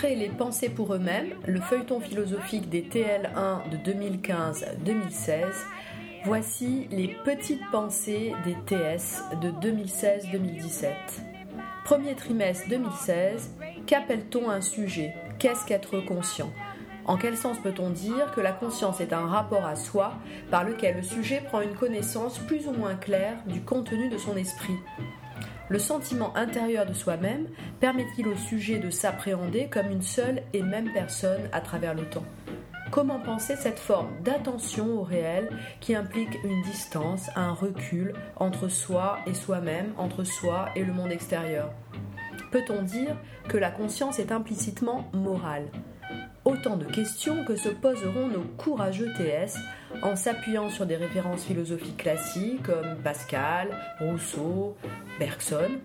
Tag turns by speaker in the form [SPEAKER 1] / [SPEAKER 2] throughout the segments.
[SPEAKER 1] Après les pensées pour eux-mêmes, le feuilleton philosophique des TL1 de 2015-2016, voici les petites pensées des TS de 2016-2017. Premier trimestre 2016, qu'appelle-t-on un sujet? Qu'est-ce qu'être conscient? En quel sens peut-on dire que la conscience est un rapport à soi par lequel le sujet prend une connaissance plus ou moins claire du contenu de son esprit? Le sentiment intérieur de soi-même permet-il au sujet de s'appréhender comme une seule et même personne à travers le temps? Comment penser cette forme d'attention au réel qui implique une distance, un recul entre soi et soi-même, entre soi et le monde extérieur? Peut-on dire que la conscience est implicitement morale? Autant de questions que se poseront nos courageux TS en s'appuyant sur des références philosophiques classiques comme Pascal, Rousseau, Bergson.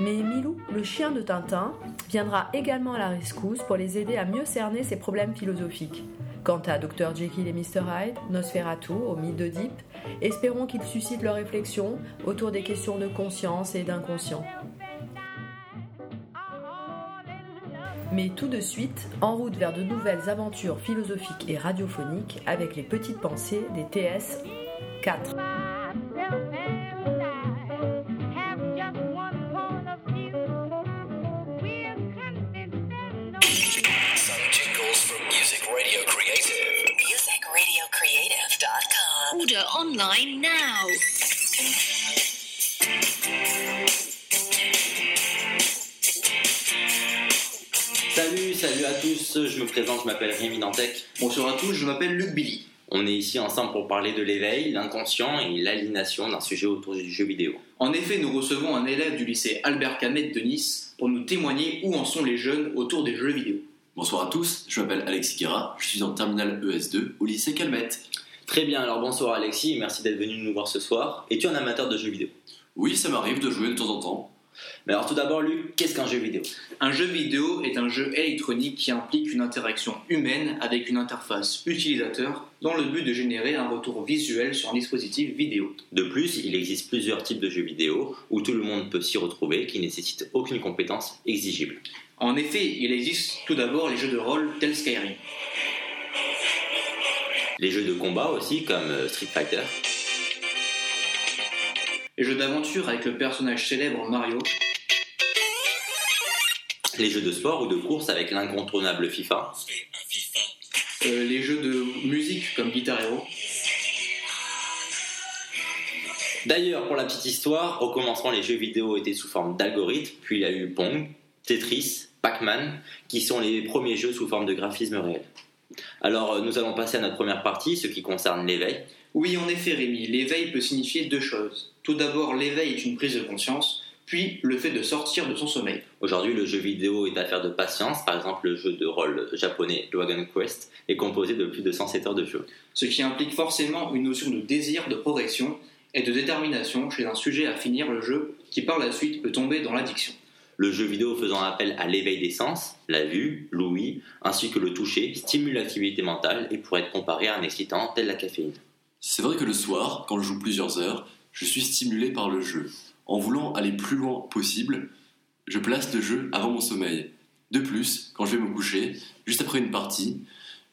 [SPEAKER 1] Mais Milou, le chien de Tintin, viendra également à la rescousse pour les aider à mieux cerner ces problèmes philosophiques. Quant à Dr Jekyll et Mr Hyde, Nosferatu au mythe d'Oedipe, espérons qu'ils suscitent leur réflexion autour des questions de conscience et d'inconscient. Mais tout de suite, en route vers de nouvelles aventures philosophiques et radiophoniques avec les petites pensées des TS 4.
[SPEAKER 2] Order online now.
[SPEAKER 3] Salut, à tous, je me présente, je m'appelle Rémi Dantec.
[SPEAKER 4] Bonjour à tous, je m'appelle Luc Billy.
[SPEAKER 3] On est ici ensemble pour parler de l'éveil, l'inconscient et l'aliénation d'un sujet autour du jeu vidéo.
[SPEAKER 4] En effet, nous recevons un élève du lycée Albert Canet de Nice pour nous témoigner où en sont les jeunes autour des jeux vidéo.
[SPEAKER 5] Bonsoir à tous, je m'appelle Alexis Guerra, je suis en terminale ES2 au lycée Calmette.
[SPEAKER 3] Très bien, alors bonsoir Alexis, merci d'être venu nous voir ce soir. Es-tu un amateur de jeux vidéo?
[SPEAKER 5] Oui, ça m'arrive de jouer de temps en temps.
[SPEAKER 3] Mais alors tout d'abord, Luc, qu'est-ce qu'un jeu vidéo?
[SPEAKER 4] Un jeu vidéo est un jeu électronique qui implique une interaction humaine avec une interface utilisateur dans le but de générer un retour visuel sur un dispositif vidéo.
[SPEAKER 3] De plus, il existe plusieurs types de jeux vidéo où tout le monde peut s'y retrouver qui nécessitent aucune compétence exigible.
[SPEAKER 4] En effet, il existe tout d'abord les jeux de rôle tels Skyrim.
[SPEAKER 3] Les jeux de combat aussi, comme euh, Street Fighter.
[SPEAKER 4] Les jeux d'aventure avec le personnage célèbre Mario.
[SPEAKER 3] Les jeux de sport ou de course avec l'incontournable FIFA.
[SPEAKER 4] Euh, les jeux de musique comme Guitar Hero.
[SPEAKER 3] D'ailleurs, pour la petite histoire, au commencement, les jeux vidéo étaient sous forme d'algorithmes, puis il y a eu Pong, Tetris, Pac-Man, qui sont les premiers jeux sous forme de graphisme réel. Alors, euh, nous allons passer à notre première partie, ce qui concerne l'éveil.
[SPEAKER 4] Oui, en effet, Rémi, l'éveil peut signifier deux choses. Tout d'abord, l'éveil est une prise de conscience, puis le fait de sortir de son sommeil.
[SPEAKER 3] Aujourd'hui, le jeu vidéo est affaire de patience. Par exemple, le jeu de rôle japonais Dragon Quest est composé de plus de 107 heures de jeu.
[SPEAKER 4] Ce qui implique forcément une notion de désir, de progression et de détermination chez un sujet à finir le jeu qui par la suite peut tomber dans l'addiction.
[SPEAKER 3] Le jeu vidéo faisant appel à l'éveil des sens, la vue, l'ouïe, ainsi que le toucher, stimule l'activité mentale et pourrait être comparé à un excitant tel la caféine.
[SPEAKER 5] C'est vrai que le soir, quand je joue plusieurs heures, je suis stimulé par le jeu. En voulant aller plus loin possible, je place le jeu avant mon sommeil. De plus, quand je vais me coucher, juste après une partie,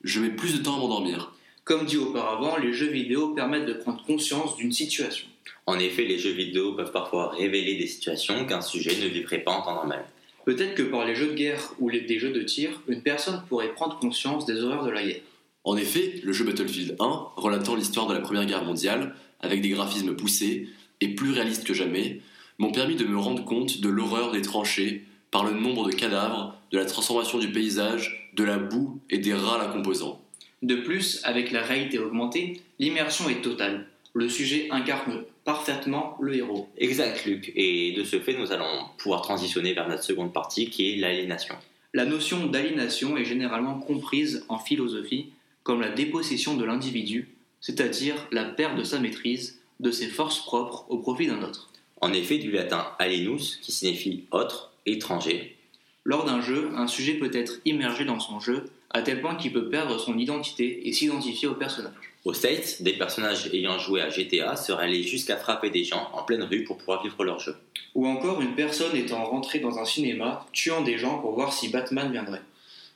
[SPEAKER 5] je mets plus de temps à m'endormir.
[SPEAKER 4] Comme dit auparavant, les jeux vidéo permettent de prendre conscience d'une situation.
[SPEAKER 3] En effet, les jeux vidéo peuvent parfois révéler des situations qu'un sujet ne vivrait pas en temps normal.
[SPEAKER 4] Peut-être que par les jeux de guerre ou les, des jeux de tir, une personne pourrait prendre conscience des horreurs de la guerre.
[SPEAKER 5] En effet, le jeu Battlefield 1, relatant l'histoire de la Première Guerre mondiale, avec des graphismes poussés et plus réalistes que jamais, m'ont permis de me rendre compte de l'horreur des tranchées par le nombre de cadavres, de la transformation du paysage, de la boue et des rats la composant.
[SPEAKER 4] De plus, avec la réalité augmentée, l'immersion est totale. Le sujet incarne parfaitement le héros.
[SPEAKER 3] Exact, Luc. Et de ce fait, nous allons pouvoir transitionner vers notre seconde partie qui est l'aliénation.
[SPEAKER 4] La notion d'aliénation est généralement comprise en philosophie comme la dépossession de l'individu, c'est-à-dire la perte de sa maîtrise, de ses forces propres au profit d'un autre.
[SPEAKER 3] En effet, du latin alienus, qui signifie autre, étranger.
[SPEAKER 4] Lors d'un jeu, un sujet peut être immergé dans son jeu à tel point qu'il peut perdre son identité et s'identifier au personnage.
[SPEAKER 3] Aux States, des personnages ayant joué à GTA seraient allés jusqu'à frapper des gens en pleine rue pour pouvoir vivre leur jeu.
[SPEAKER 4] Ou encore une personne étant rentrée dans un cinéma, tuant des gens pour voir si Batman viendrait.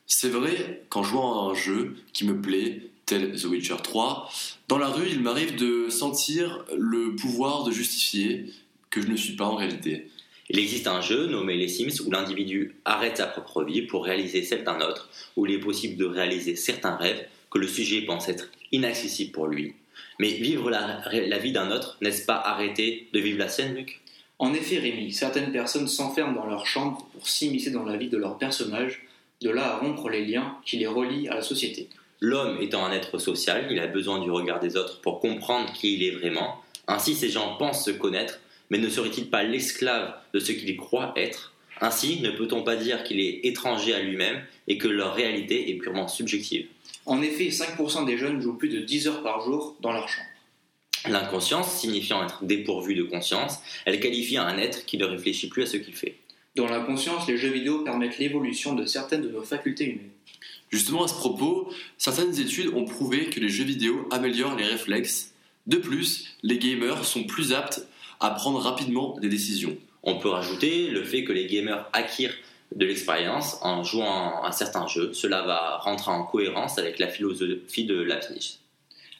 [SPEAKER 5] C'est vrai qu'en jouant à un jeu qui me plaît, tel The Witcher 3, dans la rue, il m'arrive de sentir le pouvoir de justifier que je ne suis pas en réalité.
[SPEAKER 3] Il existe un jeu nommé Les Sims où l'individu arrête sa propre vie pour réaliser celle d'un autre, où il est possible de réaliser certains rêves que le sujet pense être inaccessibles pour lui. Mais vivre la, la vie d'un autre, n'est-ce pas arrêter de vivre la scène, Luc?
[SPEAKER 4] En effet, Rémi, certaines personnes s'enferment dans leur chambre pour s'immiscer dans la vie de leur personnage, de là à rompre les liens qui les relient à la société.
[SPEAKER 3] L'homme étant un être social, il a besoin du regard des autres pour comprendre qui il est vraiment. Ainsi, ces gens pensent se connaître, mais ne serait-il pas l'esclave de ce qu'il croit être? Ainsi, ne peut-on pas dire qu'il est étranger à lui-même et que leur réalité est purement subjective?
[SPEAKER 4] En effet, 5% des jeunes jouent plus de 10 heures par jour dans leur chambre.
[SPEAKER 3] L'inconscience, signifiant être dépourvu de conscience, elle qualifie un être qui ne réfléchit plus à ce qu'il fait.
[SPEAKER 4] Dans la conscience, les jeux vidéo permettent l'évolution de certaines de nos facultés humaines.
[SPEAKER 5] Justement à ce propos, certaines études ont prouvé que les jeux vidéo améliorent les réflexes. De plus, les gamers sont plus aptes à prendre rapidement des décisions.
[SPEAKER 3] On peut rajouter le fait que les gamers acquièrent de l'expérience en jouant à certains jeux. Cela va rentrer en cohérence avec la philosophie de Leibniz.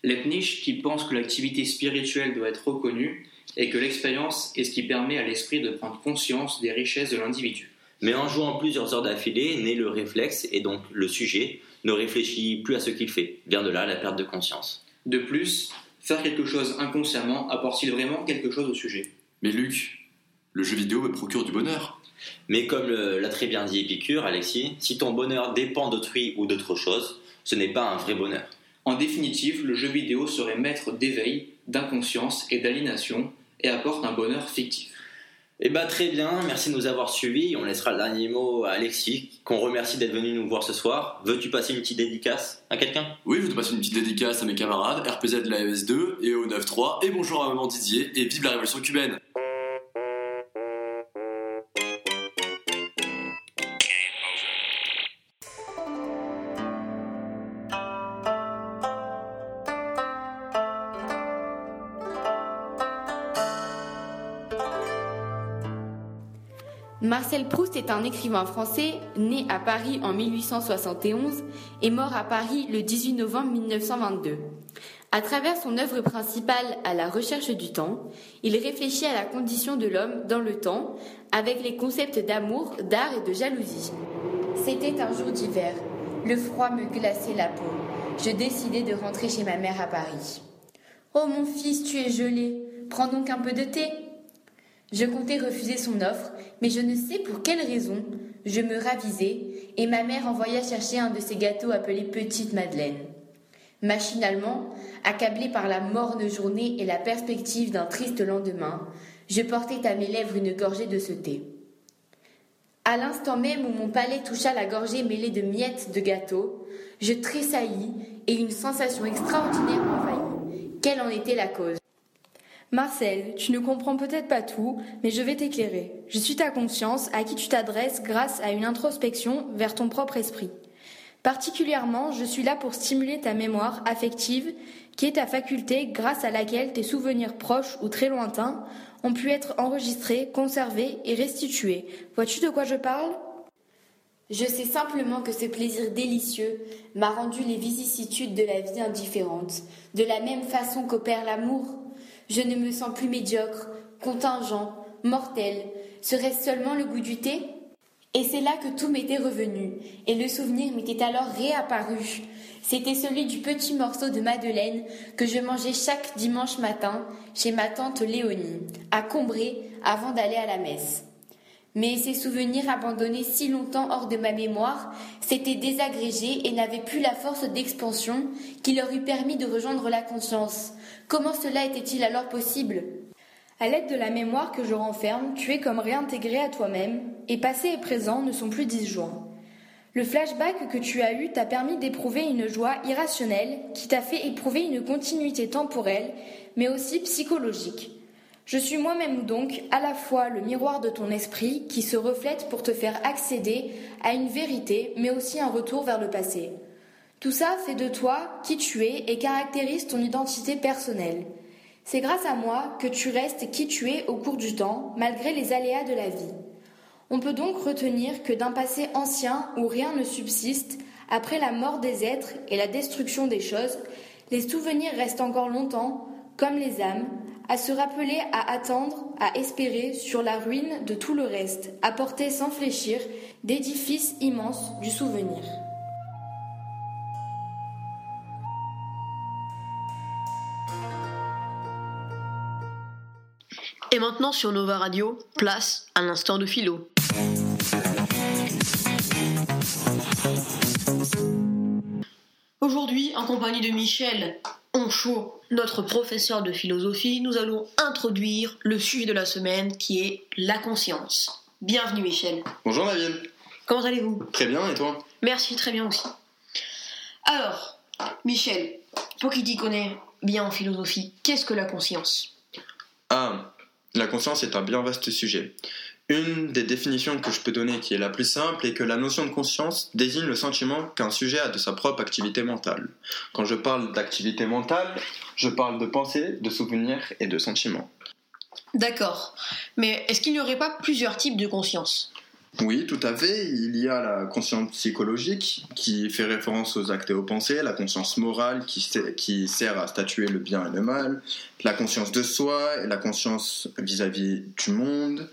[SPEAKER 4] Leibniz qui pense que l'activité spirituelle doit être reconnue et que l'expérience est ce qui permet à l'esprit de prendre conscience des richesses de l'individu.
[SPEAKER 3] Mais en jouant plusieurs heures d'affilée, naît le réflexe et donc le sujet ne réfléchit plus à ce qu'il fait. Vient de là la perte de conscience.
[SPEAKER 4] De plus, faire quelque chose inconsciemment apporte-t-il vraiment quelque chose au sujet?
[SPEAKER 5] Mais Luc, le jeu vidéo me procure du bonheur.
[SPEAKER 3] Mais comme l'a très bien dit Épicure, Alexis, si ton bonheur dépend d'autrui ou d'autre chose, ce n'est pas un vrai bonheur.
[SPEAKER 4] En définitive, le jeu vidéo serait maître d'éveil, d'inconscience et d'aliénation et apporte un bonheur fictif.
[SPEAKER 3] Eh bah très bien, merci de nous avoir suivis. On laissera le dernier mot à Alexis, qu'on remercie d'être venu nous voir ce soir. Veux-tu passer une petite dédicace à quelqu'un?
[SPEAKER 5] Oui, je te passe une petite dédicace à mes camarades, RPZ de la ES2 et au 9.3, et bonjour à maman Didier, et vive la révolution cubaine
[SPEAKER 6] Marcel Proust est un écrivain français né à Paris en 1871 et mort à Paris le 18 novembre 1922. À travers son œuvre principale À la recherche du temps, il réfléchit à la condition de l'homme dans le temps avec les concepts d'amour, d'art et de jalousie. C'était un jour d'hiver. Le froid me glaçait la peau. Je décidai de rentrer chez ma mère à Paris. Oh mon fils, tu es gelé. Prends donc un peu de thé. Je comptais refuser son offre, mais je ne sais pour quelle raison. Je me ravisai et ma mère envoya chercher un de ces gâteaux appelés Petite Madeleine. Machinalement, accablé par la morne journée et la perspective d'un triste lendemain, je portai à mes lèvres une gorgée de ce thé. À l'instant même où mon palais toucha la gorgée mêlée de miettes de gâteau, je tressaillis et une sensation extraordinaire m'envahit. Quelle en était la cause?
[SPEAKER 7] Marcel, tu ne comprends peut-être pas tout, mais je vais t'éclairer. Je suis ta conscience à qui tu t'adresses grâce à une introspection vers ton propre esprit. Particulièrement, je suis là pour stimuler ta mémoire affective, qui est ta faculté grâce à laquelle tes souvenirs proches ou très lointains ont pu être enregistrés, conservés et restitués. Vois-tu de quoi je parle?
[SPEAKER 6] Je sais simplement que ce plaisir délicieux m'a rendu les vicissitudes de la vie indifférentes, de la même façon qu'opère l'amour. Je ne me sens plus médiocre, contingent, mortel. Serait-ce seulement le goût du thé? Et c'est là que tout m'était revenu, et le souvenir m'était alors réapparu. C'était celui du petit morceau de madeleine que je mangeais chaque dimanche matin chez ma tante Léonie, à Combray, avant d'aller à la messe. Mais ces souvenirs abandonnés si longtemps hors de ma mémoire s'étaient désagrégés et n'avaient plus la force d'expansion qui leur eût permis de rejoindre la conscience. Comment cela était-il alors possible?
[SPEAKER 7] À l'aide de la mémoire que je renferme, tu es comme réintégré à toi-même, et passé et présent ne sont plus disjoints. Le flashback que tu as eu t'a permis d'éprouver une joie irrationnelle qui t'a fait éprouver une continuité temporelle, mais aussi psychologique. Je suis moi-même donc à la fois le miroir de ton esprit qui se reflète pour te faire accéder à une vérité, mais aussi un retour vers le passé. Tout ça fait de toi qui tu es et caractérise ton identité personnelle. C'est grâce à moi que tu restes qui tu es au cours du temps, malgré les aléas de la vie. On peut donc retenir que d'un passé ancien où rien ne subsiste, après la mort des êtres et la destruction des choses, les souvenirs restent encore longtemps, comme les âmes, à se rappeler, à attendre, à espérer sur la ruine de tout le reste, à porter sans fléchir d'édifices immenses du souvenir.
[SPEAKER 8] Et maintenant sur Nova Radio, place à l'instant de philo. Aujourd'hui, en compagnie de Michel Onchaud, notre professeur de philosophie, nous allons introduire le sujet de la semaine qui est la conscience. Bienvenue Michel.
[SPEAKER 9] Bonjour Nabil.
[SPEAKER 8] Comment allez-vous?
[SPEAKER 9] Très bien, et toi?
[SPEAKER 8] Merci, très bien aussi. Alors, Michel, toi qui t'y connais bien en philosophie, qu'est-ce que la conscience?
[SPEAKER 9] Ah, la conscience est un bien vaste sujet. Une des définitions que je peux donner qui est la plus simple est que la notion de conscience désigne le sentiment qu'un sujet a de sa propre activité mentale. Quand je parle d'activité mentale, je parle de pensée, de souvenirs et de sentiments.
[SPEAKER 8] D'accord. Mais est-ce qu'il n'y aurait pas plusieurs types de conscience?
[SPEAKER 9] Oui, tout à fait. Il y a la conscience psychologique qui fait référence aux actes et aux pensées, la conscience morale qui, sert à statuer le bien et le mal, la conscience de soi et la conscience vis-à-vis du monde.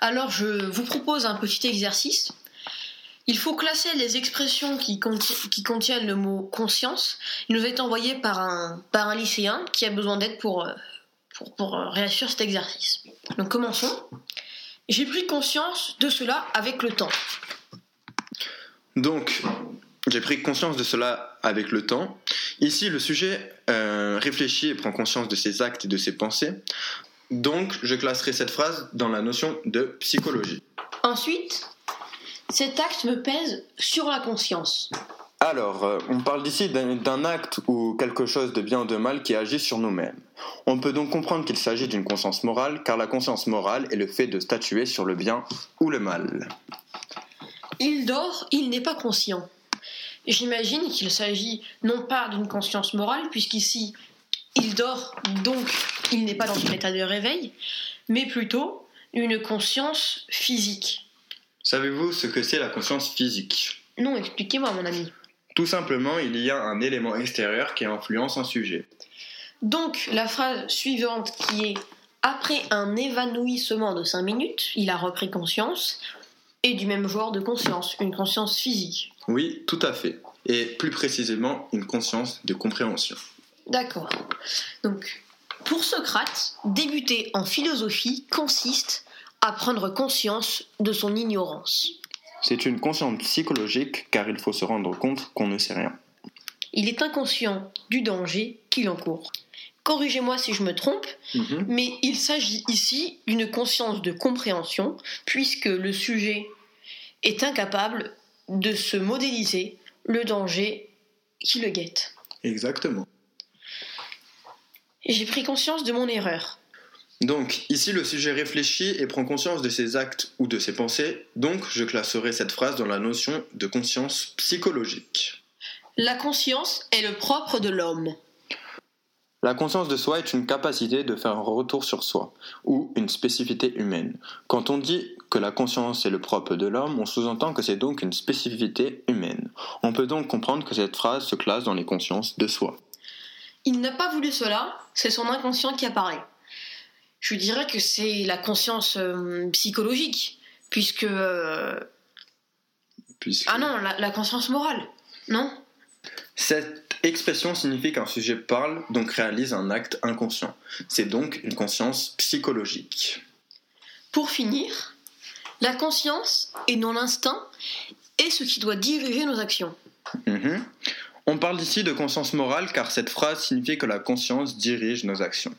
[SPEAKER 8] Alors je vous propose un petit exercice. Il faut classer les expressions qui, conti- qui contiennent le mot conscience. Il nous est envoyé par un, par un lycéen qui a besoin d'aide pour, euh, pour, pour euh, réussir cet exercice. Donc commençons. J'ai pris conscience de cela avec le temps.
[SPEAKER 9] Donc, j'ai pris conscience de cela avec le temps. Ici, le sujet euh, réfléchit et prend conscience de ses actes et de ses pensées. Donc, je classerai cette phrase dans la notion de psychologie.
[SPEAKER 8] Ensuite, cet acte me pèse sur la conscience.
[SPEAKER 9] Alors, euh, on parle d'ici d'un d'un acte ou quelque chose de bien ou de mal qui agit sur nous-mêmes. On peut donc comprendre qu'il s'agit d'une conscience morale, car la conscience morale est le fait de statuer sur le bien ou le mal.
[SPEAKER 8] Il dort, il n'est pas conscient. J'imagine qu'il s'agit non pas d'une conscience morale, puisqu'ici il dort, donc il n'est pas dans un état de réveil, mais plutôt une conscience physique.
[SPEAKER 9] Savez-vous ce que c'est la conscience physique?
[SPEAKER 8] Non, expliquez-moi mon ami.
[SPEAKER 9] Tout simplement, il y a un élément extérieur qui influence un sujet.
[SPEAKER 8] Donc la phrase suivante qui est après un évanouissement de 5 minutes, il a repris conscience, est du même genre de conscience, une conscience physique.
[SPEAKER 9] Oui, tout à fait. Et plus précisément, une conscience de compréhension.
[SPEAKER 8] D'accord. Donc, pour Socrate, débuter en philosophie consiste à prendre conscience de son ignorance.
[SPEAKER 9] C'est une conscience psychologique car il faut se rendre compte qu'on ne sait rien.
[SPEAKER 8] Il est inconscient du danger qu'il encourt. Corrigez-moi si je me trompe,
[SPEAKER 9] Mhm.
[SPEAKER 8] mais il s'agit ici d'une conscience de compréhension, puisque le sujet est incapable de se modéliser le danger qui le guette.
[SPEAKER 9] Exactement.
[SPEAKER 8] J'ai pris conscience de mon erreur.
[SPEAKER 9] Donc, ici, le sujet réfléchit et prend conscience de ses actes ou de ses pensées, donc je classerai cette phrase dans la notion de conscience psychologique.
[SPEAKER 8] La conscience est le propre de l'homme.
[SPEAKER 9] La conscience de soi est une capacité de faire un retour sur soi, ou une spécificité humaine. Quand on dit que la conscience est le propre de l'homme, on sous-entend que c'est donc une spécificité humaine. On peut donc comprendre que cette phrase se classe dans les consciences de soi.
[SPEAKER 8] Il n'a pas voulu cela, c'est son inconscient qui apparaît. Je dirais que c'est la conscience euh, psychologique, puisque... euh,
[SPEAKER 9] Puisque...
[SPEAKER 8] Ah non, la, la conscience morale, non?
[SPEAKER 9] Cette expression signifie qu'un sujet parle, donc réalise un acte inconscient. C'est donc une conscience psychologique.
[SPEAKER 8] Pour finir, la conscience et non l'instinct est ce qui doit diriger nos actions.
[SPEAKER 9] Mhm. On parle ici de conscience morale car cette phrase signifie que la conscience dirige nos actions.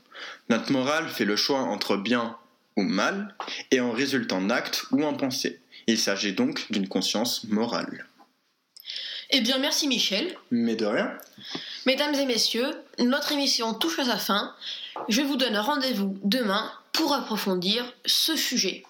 [SPEAKER 9] Notre morale fait le choix entre bien ou mal et en résulte en acte ou en pensée. Il s'agit donc d'une conscience morale.
[SPEAKER 8] Eh bien, merci Michel.
[SPEAKER 9] Mais de rien.
[SPEAKER 8] Mesdames et messieurs, notre émission touche à sa fin. Je vous donne rendez-vous demain pour approfondir ce sujet.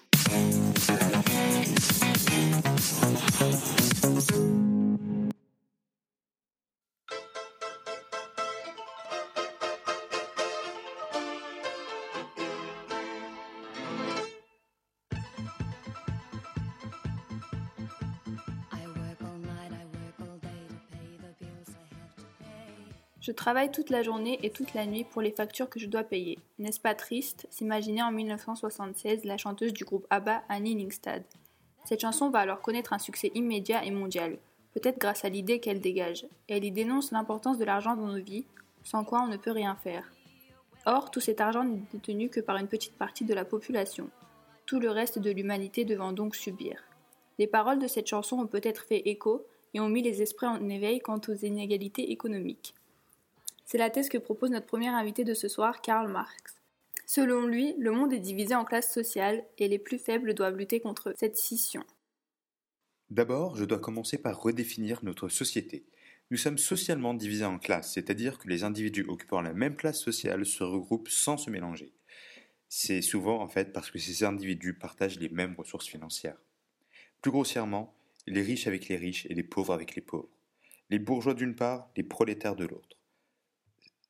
[SPEAKER 10] Travaille toute la journée et toute la nuit pour les factures que je dois payer. N'est-ce pas triste s'imaginer en 1976 la chanteuse du groupe ABBA, Annie Lingstad? Cette chanson va alors connaître un succès immédiat et mondial, peut-être grâce à l'idée qu'elle dégage. Elle y dénonce l'importance de l'argent dans nos vies, sans quoi on ne peut rien faire. Or, tout cet argent n'est détenu que par une petite partie de la population. Tout le reste de l'humanité devant donc subir. Les paroles de cette chanson ont peut-être fait écho et ont mis les esprits en éveil quant aux inégalités économiques. C'est la thèse que propose notre premier invité de ce soir, Karl Marx. Selon lui, le monde est divisé en classes sociales et les plus faibles doivent lutter contre cette scission.
[SPEAKER 11] D'abord, je dois commencer par redéfinir notre société. Nous sommes socialement divisés en classes, c'est-à-dire que les individus occupant la même place sociale se regroupent sans se mélanger. C'est souvent en fait parce que ces individus partagent les mêmes ressources financières. Plus grossièrement, les riches avec les riches et les pauvres avec les pauvres. Les bourgeois d'une part, les prolétaires de l'autre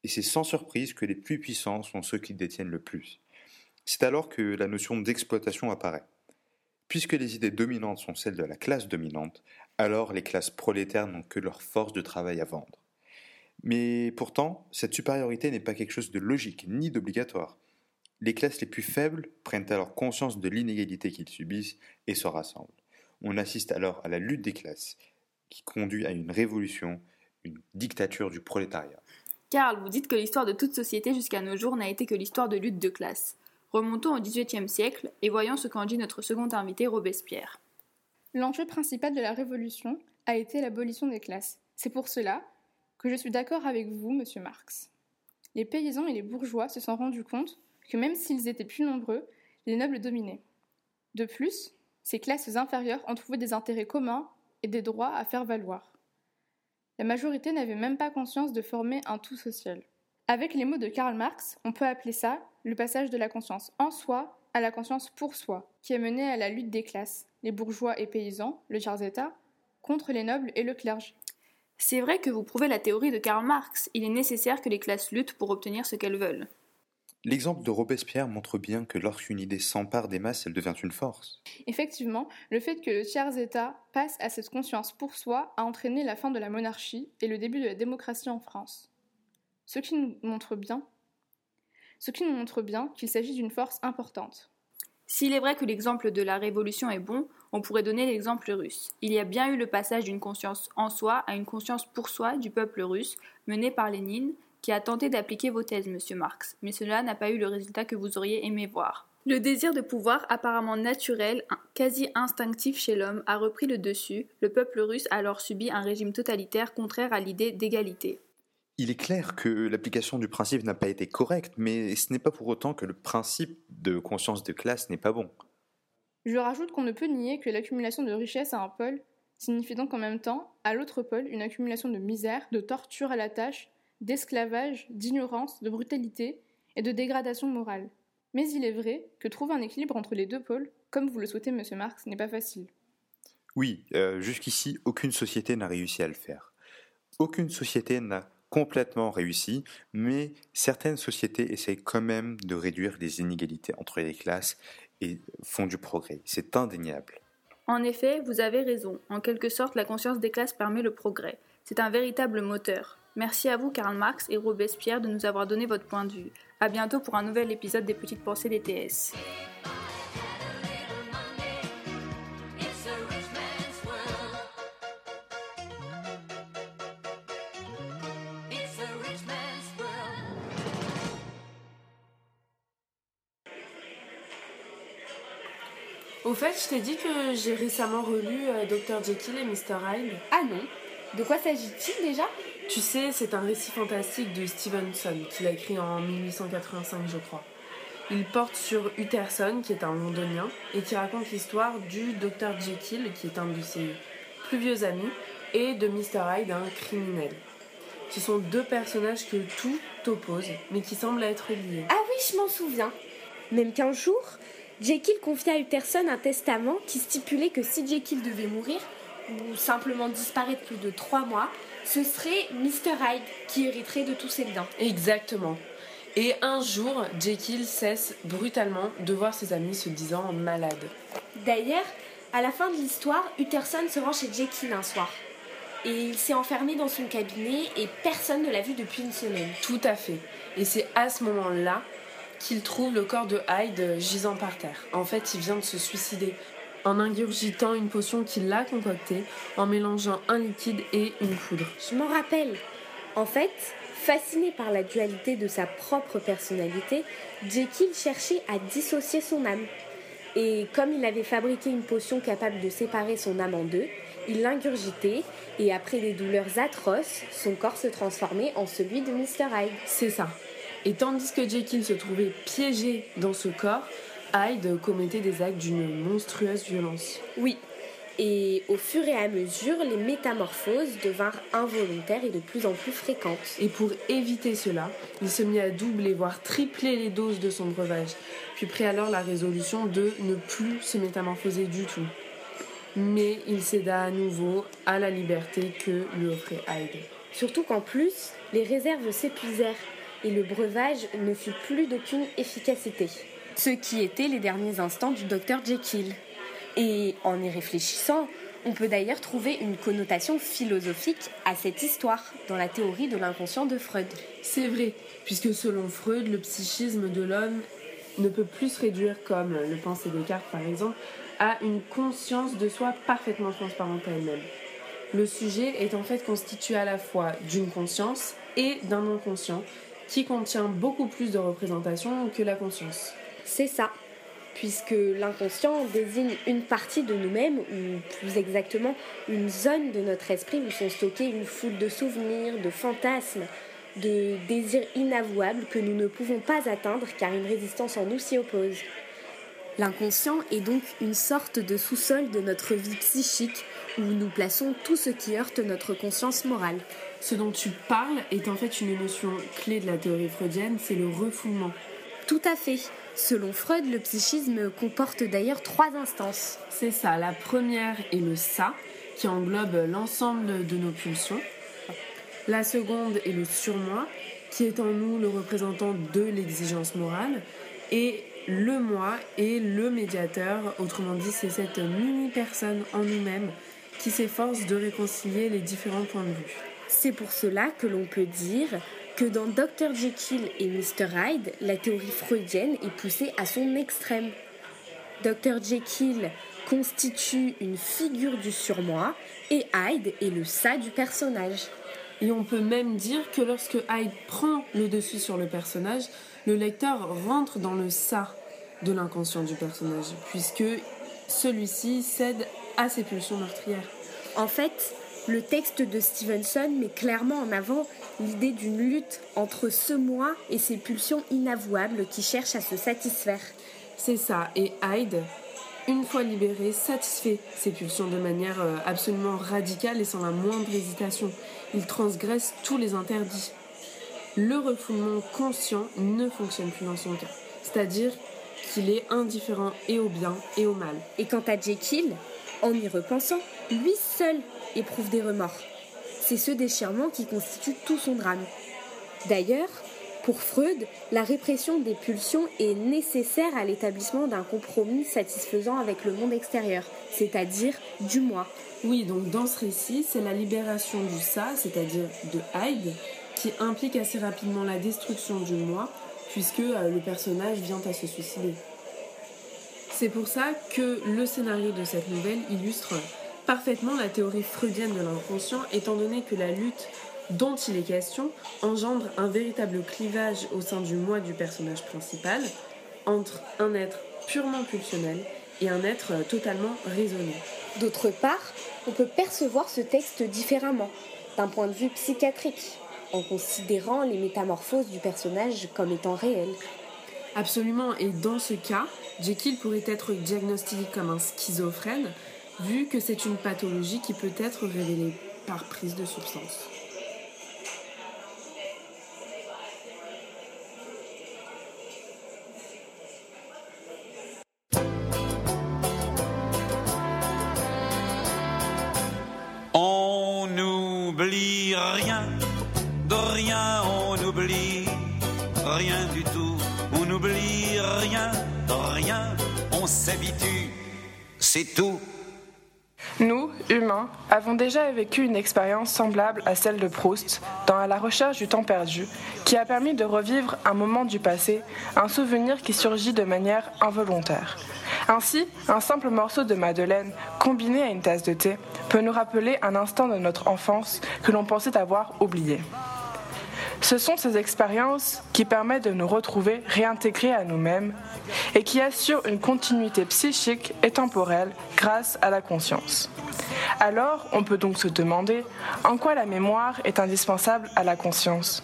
[SPEAKER 11] et c'est sans surprise que les plus puissants sont ceux qui détiennent le plus. C'est alors que la notion d'exploitation apparaît. Puisque les idées dominantes sont celles de la classe dominante, alors les classes prolétaires n'ont que leur force de travail à vendre. Mais pourtant, cette supériorité n'est pas quelque chose de logique ni d'obligatoire. Les classes les plus faibles prennent alors conscience de l'inégalité qu'ils subissent et se rassemblent. On assiste alors à la lutte des classes, qui conduit à une révolution, une dictature du prolétariat.
[SPEAKER 10] Karl, vous dites que l'histoire de toute société jusqu'à nos jours n'a été que l'histoire de lutte de classe. Remontons au XVIIIe siècle et voyons ce qu'en dit notre second invité, Robespierre.
[SPEAKER 7] L'enjeu principal de la Révolution a été l'abolition des classes. C'est pour cela que je suis d'accord avec vous, monsieur Marx. Les paysans et les bourgeois se sont rendus compte que même s'ils étaient plus nombreux, les nobles dominaient. De plus, ces classes inférieures ont trouvé des intérêts communs et des droits à faire valoir. La majorité n'avait même pas conscience de former un tout social. Avec les mots de Karl Marx, on peut appeler ça le passage de la conscience en soi à la conscience pour soi, qui a mené à la lutte des classes, les bourgeois et paysans, le tiers état, contre les nobles et le clergé.
[SPEAKER 10] C'est vrai que vous prouvez la théorie de Karl Marx, il est nécessaire que les classes luttent pour obtenir ce qu'elles veulent.
[SPEAKER 11] L'exemple de Robespierre montre bien que lorsqu'une idée s'empare des masses, elle devient une force.
[SPEAKER 7] Effectivement, le fait que le tiers-État passe à cette conscience pour soi a entraîné la fin de la monarchie et le début de la démocratie en France. Ce qui nous montre bien, ce qui nous montre bien qu'il s'agit d'une force importante.
[SPEAKER 10] S'il est vrai que l'exemple de la révolution est bon, on pourrait donner l'exemple russe. Il y a bien eu le passage d'une conscience en soi à une conscience pour soi du peuple russe, mené par Lénine, qui a tenté d'appliquer vos thèses, monsieur Marx, mais cela n'a pas eu le résultat que vous auriez aimé voir. Le désir de pouvoir, apparemment naturel, quasi instinctif chez l'homme, a repris le dessus. Le peuple russe a alors subi un régime totalitaire contraire à l'idée d'égalité.
[SPEAKER 11] Il est clair que l'application du principe n'a pas été correcte, mais ce n'est pas pour autant que le principe de conscience de classe n'est pas bon.
[SPEAKER 7] Je rajoute qu'on ne peut nier que l'accumulation de richesses à un pôle signifie donc en même temps, à l'autre pôle, une accumulation de misère, de torture à la tâche, d'esclavage, d'ignorance, de brutalité et de dégradation morale. Mais il est vrai que trouver un équilibre entre les deux pôles, comme vous le souhaitez, monsieur Marx, n'est pas facile.
[SPEAKER 11] Oui, euh, jusqu'ici, aucune société n'a réussi à le faire. Aucune société n'a complètement réussi, mais certaines sociétés essayent quand même de réduire les inégalités entre les classes et font du progrès. C'est indéniable.
[SPEAKER 10] En effet, vous avez raison. En quelque sorte, la conscience des classes permet le progrès. C'est un véritable moteur. Merci à vous Karl Marx et Robespierre de nous avoir donné votre point de vue. A bientôt pour un nouvel épisode des Petites Pensées des TS.
[SPEAKER 12] Au fait, je t'ai dit que j'ai récemment relu euh, Dr. Jekyll et Mr. Hyde.
[SPEAKER 7] Ah non De quoi s'agit-il déjà?
[SPEAKER 12] Tu sais, c'est un récit fantastique de Stevenson qu'il a écrit en 1885, je crois. Il porte sur Utterson, qui est un londonien, et qui raconte l'histoire du Dr Jekyll, qui est un de ses plus vieux amis, et de Mr Hyde, un criminel. Ce sont deux personnages que tout oppose, mais qui semblent être liés.
[SPEAKER 13] Ah oui, je m'en souviens. Même qu'un jour, Jekyll confia à Utterson un testament qui stipulait que si Jekyll devait mourir, ou simplement disparaître plus de trois mois, ce serait Mr. Hyde qui hériterait de tous ses biens.
[SPEAKER 12] Exactement. Et un jour, Jekyll cesse brutalement de voir ses amis se disant malades.
[SPEAKER 13] D'ailleurs, à la fin de l'histoire, Utterson se rend chez Jekyll un soir. et il s'est enfermé dans son cabinet et personne ne l'a vu depuis une semaine.
[SPEAKER 12] Tout à fait. Et c'est à ce moment-là qu'il trouve le corps de Hyde gisant par terre. En fait, il vient de se suicider en ingurgitant une potion qu'il a concoctée, en mélangeant un liquide et une poudre.
[SPEAKER 13] Je m'en rappelle. En fait, fasciné par la dualité de sa propre personnalité, Jekyll cherchait à dissocier son âme. Et comme il avait fabriqué une potion capable de séparer son âme en deux, il l'ingurgitait et après des douleurs atroces, son corps se transformait en celui de Mr. Hyde.
[SPEAKER 12] C'est ça. Et tandis que Jekyll se trouvait piégé dans ce corps, Hyde commettait des actes d'une monstrueuse violence.
[SPEAKER 13] Oui. Et au fur et à mesure, les métamorphoses devinrent involontaires et de plus en plus fréquentes.
[SPEAKER 12] Et pour éviter cela, il se mit à doubler, voire tripler les doses de son breuvage, puis prit alors la résolution de ne plus se métamorphoser du tout. Mais il céda à nouveau à la liberté que lui offrait Hyde.
[SPEAKER 13] Surtout qu'en plus, les réserves s'épuisèrent et le breuvage ne fut plus d'aucune efficacité. Ce qui était les derniers instants du docteur Jekyll. Et en y réfléchissant, on peut d'ailleurs trouver une connotation philosophique à cette histoire dans la théorie de l'inconscient de Freud.
[SPEAKER 12] C'est vrai, puisque selon Freud, le psychisme de l'homme ne peut plus se réduire, comme le pensée Descartes par exemple, à une conscience de soi parfaitement transparente à elle-même. Le sujet est en fait constitué à la fois d'une conscience et d'un inconscient qui contient beaucoup plus de représentations que la conscience.
[SPEAKER 13] C'est ça, puisque l'inconscient désigne une partie de nous-mêmes, ou plus exactement une zone de notre esprit où sont stockés une foule de souvenirs, de fantasmes, de désirs inavouables que nous ne pouvons pas atteindre car une résistance en nous s'y oppose. L'inconscient est donc une sorte de sous-sol de notre vie psychique où nous plaçons tout ce qui heurte notre conscience morale.
[SPEAKER 12] Ce dont tu parles est en fait une notion clé de la théorie freudienne, c'est le refoulement.
[SPEAKER 13] Tout à fait. Selon Freud, le psychisme comporte d'ailleurs trois instances.
[SPEAKER 12] C'est ça, la première est le ça, qui englobe l'ensemble de nos pulsions. La seconde est le surmoi, qui est en nous le représentant de l'exigence morale. Et le moi est le médiateur, autrement dit, c'est cette mini-personne en nous-mêmes qui s'efforce de réconcilier les différents points de vue.
[SPEAKER 13] C'est pour cela que l'on peut dire que dans Dr. Jekyll et Mr. Hyde, la théorie freudienne est poussée à son extrême. Dr. Jekyll constitue une figure du surmoi et Hyde est le ça du personnage.
[SPEAKER 12] Et on peut même dire que lorsque Hyde prend le dessus sur le personnage, le lecteur rentre dans le ça de l'inconscient du personnage, puisque celui-ci cède à ses pulsions meurtrières.
[SPEAKER 13] En fait, le texte de Stevenson met clairement en avant l'idée d'une lutte entre ce moi et ses pulsions inavouables qui cherchent à se satisfaire.
[SPEAKER 12] C'est ça, et Hyde, une fois libéré, satisfait ses pulsions de manière euh, absolument radicale et sans la moindre hésitation. Il transgresse tous les interdits. Le refoulement conscient ne fonctionne plus dans son cas, c'est-à-dire qu'il est indifférent et au bien et au mal.
[SPEAKER 13] Et quant à Jekyll, en y repensant, lui seul éprouve des remords. C'est ce déchirement qui constitue tout son drame. D'ailleurs, pour Freud, la répression des pulsions est nécessaire à l'établissement d'un compromis satisfaisant avec le monde extérieur, c'est-à-dire du moi.
[SPEAKER 12] Oui, donc dans ce récit, c'est la libération du ça, c'est-à-dire de Hyde, qui implique assez rapidement la destruction du moi, puisque euh, le personnage vient à se suicider. C'est pour ça que le scénario de cette nouvelle illustre parfaitement la théorie freudienne de l'inconscient, étant donné que la lutte dont il est question engendre un véritable clivage au sein du moi du personnage principal entre un être purement pulsionnel et un être euh, totalement raisonné.
[SPEAKER 13] D'autre part, on peut percevoir ce texte différemment, d'un point de vue psychiatrique, en considérant les métamorphoses du personnage comme étant réelles.
[SPEAKER 12] Absolument, et dans ce cas, Jekyll pourrait être diagnostiqué comme un schizophrène, vu que c'est une pathologie qui peut être révélée par prise de substance.
[SPEAKER 14] On n'oublie rien, de rien on n'oublie rien du tout. On n'oublie rien, de rien, on s'habitue, c'est tout.
[SPEAKER 15] Humains, avons déjà vécu une expérience semblable à celle de Proust dans À la recherche du temps perdu, qui a permis de revivre un moment du passé, un souvenir qui surgit de manière involontaire. Ainsi, un simple morceau de madeleine combiné à une tasse de thé peut nous rappeler un instant de notre enfance que l'on pensait avoir oublié. Ce sont ces expériences qui permettent de nous retrouver réintégrés à nous-mêmes et qui assurent une continuité psychique et temporelle grâce à la conscience. Alors, on peut donc se demander en quoi la mémoire est indispensable à la conscience.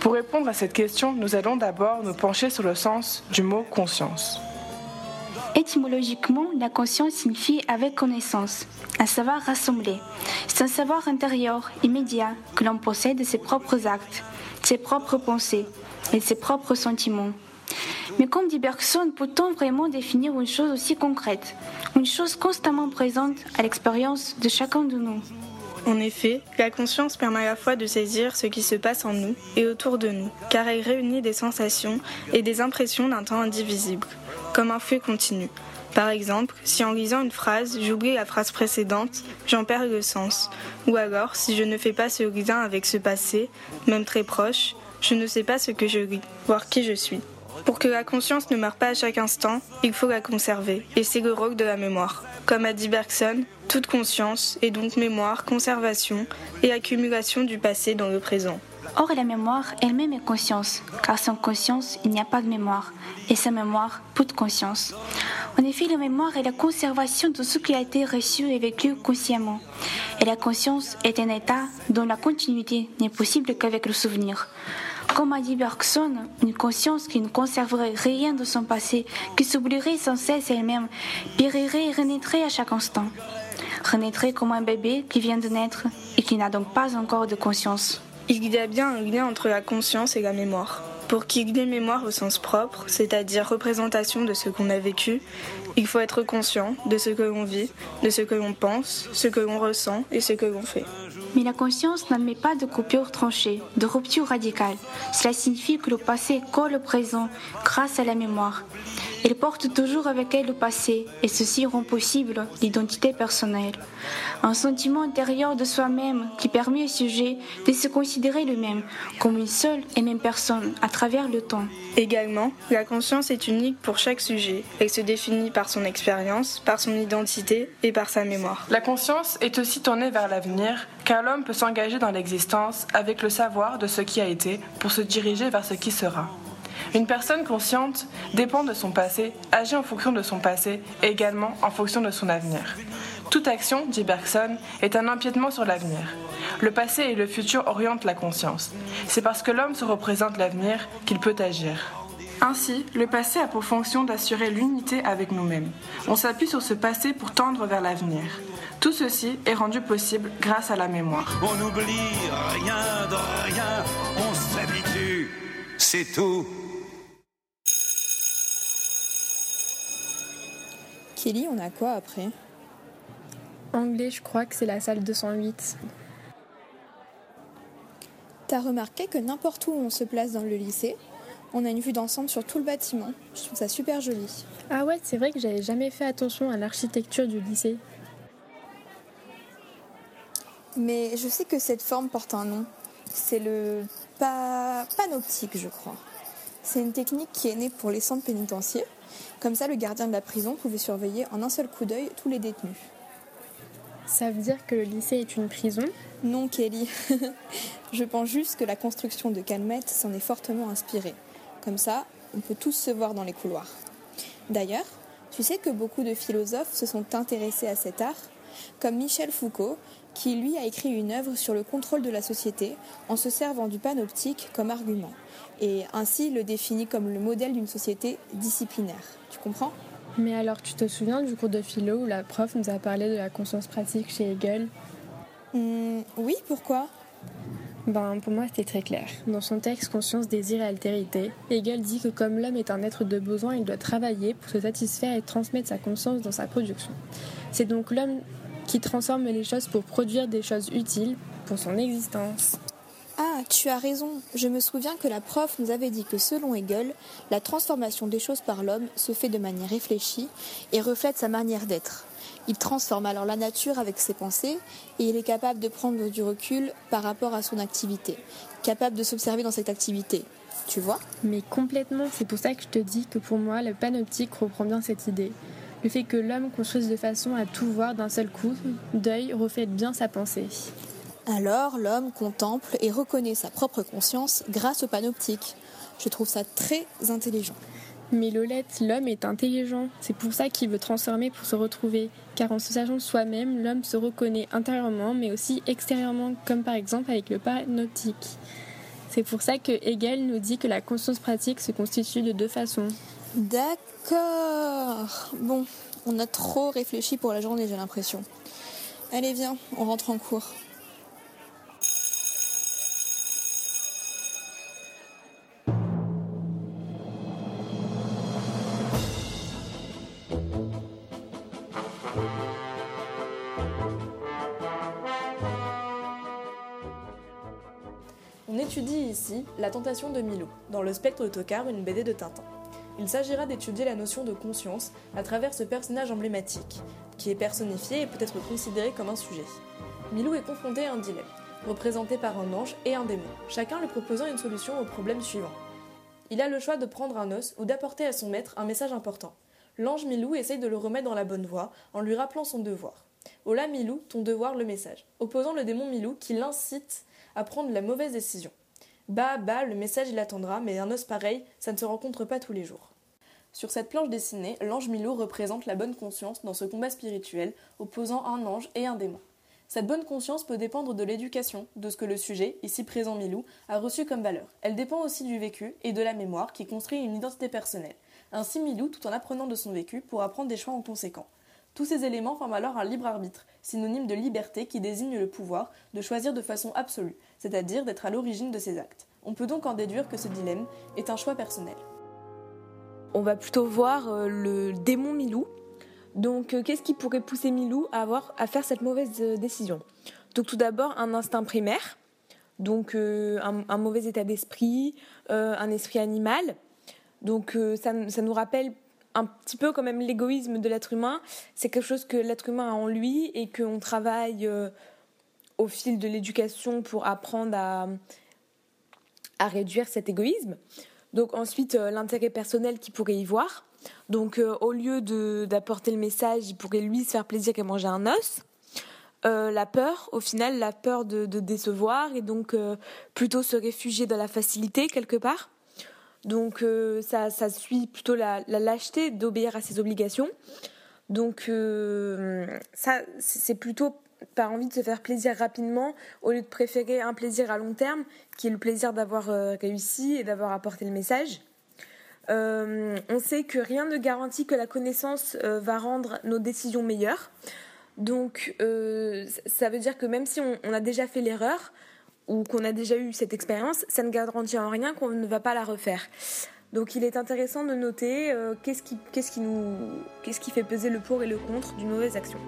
[SPEAKER 15] Pour répondre à cette question, nous allons d'abord nous pencher sur le sens du mot conscience.
[SPEAKER 16] Étymologiquement, la conscience signifie avec connaissance, un savoir rassemblé. C'est un savoir intérieur, immédiat, que l'on possède de ses propres actes, ses propres pensées et ses propres sentiments. Mais comme dit Bergson, peut-on vraiment définir une chose aussi concrète, une chose constamment présente à l'expérience de chacun de nous?
[SPEAKER 17] En effet, la conscience permet à la fois de saisir ce qui se passe en nous et autour de nous, car elle réunit des sensations et des impressions d'un temps indivisible, comme un flux continu. Par exemple, si en lisant une phrase, j'oublie la phrase précédente, j'en perds le sens. Ou alors, si je ne fais pas ce lien avec ce passé, même très proche, je ne sais pas ce que je lis, voire qui je suis. Pour que la conscience ne meure pas à chaque instant, il faut la conserver, et c'est le rôle de la mémoire. Comme a dit Bergson, toute conscience est donc mémoire, conservation et accumulation du passé dans le présent.
[SPEAKER 16] Or, la mémoire elle-même est conscience, car sans conscience, il n'y a pas de mémoire, et sans mémoire, de conscience. En effet, la mémoire est la conservation de ce qui a été reçu et vécu consciemment. Et la conscience est un état dont la continuité n'est possible qu'avec le souvenir. Comme a dit Bergson, une conscience qui ne conserverait rien de son passé, qui s'oublierait sans cesse elle-même, périrait et renaîtrait à chaque instant. Renaîtrait comme un bébé qui vient de naître et qui n'a donc pas encore de conscience.
[SPEAKER 17] Il y a bien un lien entre la conscience et la mémoire. Pour qu'il y ait mémoire au sens propre, c'est-à-dire représentation de ce qu'on a vécu, il faut être conscient de ce que l'on vit, de ce que l'on pense, ce que l'on ressent et ce que l'on fait.
[SPEAKER 16] Mais la conscience n'admet pas de coupure tranchée, de rupture radicale. Cela signifie que le passé colle au présent grâce à la mémoire. Elle porte toujours avec elle le passé, et ceci rend possible l'identité personnelle. Un sentiment intérieur de soi-même qui permet au sujet de se considérer lui-même comme une seule et même personne à travers le temps.
[SPEAKER 17] Également, la conscience est unique pour chaque sujet. Elle se définit par son expérience, par son identité et par sa mémoire.
[SPEAKER 15] La conscience est aussi tournée vers l'avenir, car l'homme peut s'engager dans l'existence avec le savoir de ce qui a été pour se diriger vers ce qui sera. Une personne consciente dépend de son passé, agit en fonction de son passé et également en fonction de son avenir. Toute action, dit Bergson, est un empiètement sur l'avenir. Le passé et le futur orientent la conscience. C'est parce que l'homme se représente l'avenir qu'il peut agir. Ainsi, le passé a pour fonction d'assurer l'unité avec nous-mêmes. On s'appuie sur ce passé pour tendre vers l'avenir. Tout ceci est rendu possible grâce à la mémoire.
[SPEAKER 14] On n'oublie rien de rien, on s'habitue, c'est tout.
[SPEAKER 18] Kelly, on a quoi après?
[SPEAKER 19] Anglais, je crois que c'est la salle 208.
[SPEAKER 18] T'as remarqué que n'importe où on se place dans le lycée, on a une vue d'ensemble sur tout le bâtiment. Je trouve ça super joli.
[SPEAKER 19] Ah ouais, c'est vrai que j'avais jamais fait attention à l'architecture du lycée.
[SPEAKER 18] Mais je sais que cette forme porte un nom. C'est le pa... panoptique, je crois. C'est une technique qui est née pour les centres pénitentiaires. Comme ça, le gardien de la prison pouvait surveiller en un seul coup d'œil tous les détenus.
[SPEAKER 19] Ça veut dire que le lycée est une prison?
[SPEAKER 18] Non, Kelly. je pense juste que la construction de Calmette s'en est fortement inspirée. Comme ça, on peut tous se voir dans les couloirs. D'ailleurs, tu sais que beaucoup de philosophes se sont intéressés à cet art, comme Michel Foucault, qui lui a écrit une œuvre sur le contrôle de la société en se servant du panoptique comme argument, et ainsi le définit comme le modèle d'une société disciplinaire. Tu comprends?
[SPEAKER 19] Mais alors, tu te souviens du cours de philo où la prof nous a parlé de la conscience pratique chez Hegel?
[SPEAKER 18] Hum, Oui, pourquoi?
[SPEAKER 19] Ben, pour moi, c'était très clair. Dans son texte Conscience, désir et altérité, Hegel dit que comme l'homme est un être de besoin, il doit travailler pour se satisfaire et transmettre sa conscience dans sa production. C'est donc l'homme qui transforme les choses pour produire des choses utiles pour son existence.
[SPEAKER 18] Ah, tu as raison. Je me souviens que la prof nous avait dit que selon Hegel, la transformation des choses par l'homme se fait de manière réfléchie et reflète sa manière d'être. Il transforme alors la nature avec ses pensées et il est capable de prendre du recul par rapport à son activité, capable de s'observer dans cette activité. Tu vois?
[SPEAKER 17] Mais complètement, c'est pour ça que je te dis que pour moi, le panoptique reprend bien cette idée. Le fait que l'homme construise de façon à tout voir d'un seul coup d'œil reflète bien sa pensée.
[SPEAKER 18] Alors l'homme contemple et reconnaît sa propre conscience grâce au panoptique. Je trouve ça très intelligent.
[SPEAKER 17] Mais Lolette, l'homme est intelligent. C'est pour ça qu'il veut transformer pour se retrouver. Car en se sachant soi-même, l'homme se reconnaît intérieurement mais aussi extérieurement, comme par exemple avec le panoptique. C'est pour ça que Hegel nous dit que la conscience pratique se constitue de deux façons.
[SPEAKER 18] D'accord. Bon, on a trop réfléchi pour la journée, j'ai l'impression. Allez, viens, on rentre en cours.
[SPEAKER 20] On étudie ici La tentation de Milou, dans le spectre de Tocard, une BD de Tintin. Il s'agira d'étudier la notion de conscience à travers ce personnage emblématique, qui est personnifié et peut être considéré comme un sujet. Milou est confronté à un dilemme, représenté par un ange et un démon, chacun lui proposant une solution au problème suivant. Il a le choix de prendre un os ou d'apporter à son maître un message important. L'ange Milou essaye de le remettre dans la bonne voie en lui rappelant son devoir. Ola Milou, ton devoir, le message. Opposant le démon Milou qui l'incite à prendre la mauvaise décision. Bah, bah, le message il attendra, mais un os pareil, ça ne se rencontre pas tous les jours. Sur cette planche dessinée, l'ange Milou représente la bonne conscience dans ce combat spirituel opposant un ange et un démon. Cette bonne conscience peut dépendre de l'éducation, de ce que le sujet, ici présent Milou, a reçu comme valeur. Elle dépend aussi du vécu et de la mémoire qui construit une identité personnelle. Ainsi Milou, tout en apprenant de son vécu, pourra prendre des choix en conséquent. Tous ces éléments forment alors un libre arbitre, synonyme de liberté qui désigne le pouvoir de choisir de façon absolue, c'est-à-dire d'être à l'origine de ses actes. On peut donc en déduire que ce dilemme est un choix personnel.
[SPEAKER 21] On va plutôt voir euh, le démon Milou. Donc, euh, qu'est-ce qui pourrait pousser Milou à, avoir, à faire cette mauvaise euh, décision? Donc, tout d'abord, un instinct primaire, donc un, mauvais état d'esprit, un esprit animal. Donc, ça, ça nous rappelle un petit peu quand même l'égoïsme de l'être humain. C'est quelque chose que l'être humain a en lui et qu'on travaille euh, au fil de l'éducation pour apprendre à, à réduire cet égoïsme. Donc ensuite, euh, l'intérêt personnel qu'il pourrait y voir. Donc euh, au lieu d'apporter le message, il pourrait lui se faire plaisir et manger un os. la peur, au final, la peur de, de décevoir et donc plutôt se réfugier dans la facilité quelque part. Donc euh, ça, ça, suit plutôt la, lâcheté d'obéir à ses obligations. Donc euh, ça, c'est plutôt par envie de se faire plaisir rapidement au lieu de préférer un plaisir à long terme qui est le plaisir d'avoir euh, réussi et d'avoir apporté le message. on sait que rien ne garantit que la connaissance va rendre nos décisions meilleures. Donc ça veut dire que même si on a déjà fait l'erreur, ou qu'on a déjà eu cette expérience, ça ne garantit en rien qu'on ne va pas la refaire. Donc il est intéressant de noter euh, qu'est-ce qui, qu'est-ce qui, qu'est-ce qui fait peser le pour et le contre d'une mauvaise action.